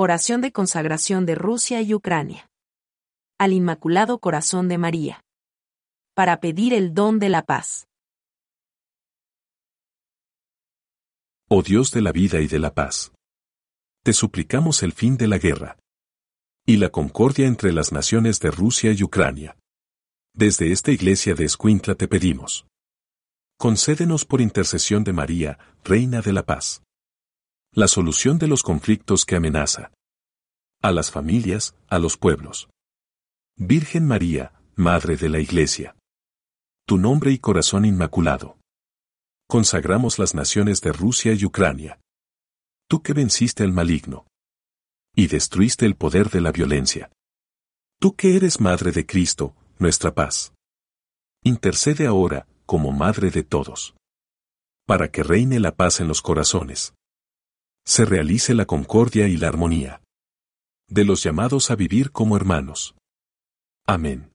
Oración de consagración de Rusia y Ucrania. Al Inmaculado Corazón de María. Para pedir el don de la paz. Oh Dios de la vida y de la paz. Te suplicamos el fin de la guerra. Y la concordia entre las naciones de Rusia y Ucrania. Desde esta iglesia de Escuintla te pedimos. Concédenos por intercesión de María, Reina de la Paz la solución de los conflictos que amenaza. A las familias, a los pueblos. Virgen María, Madre de la Iglesia. Tu nombre y corazón inmaculado. Consagramos las naciones de Rusia y Ucrania. Tú que venciste el maligno. Y destruiste el poder de la violencia. Tú que eres Madre de Cristo, nuestra paz. Intercede ahora, como Madre de todos. Para que reine la paz en los corazones se realice la concordia y la armonía. De los llamados a vivir como hermanos. Amén.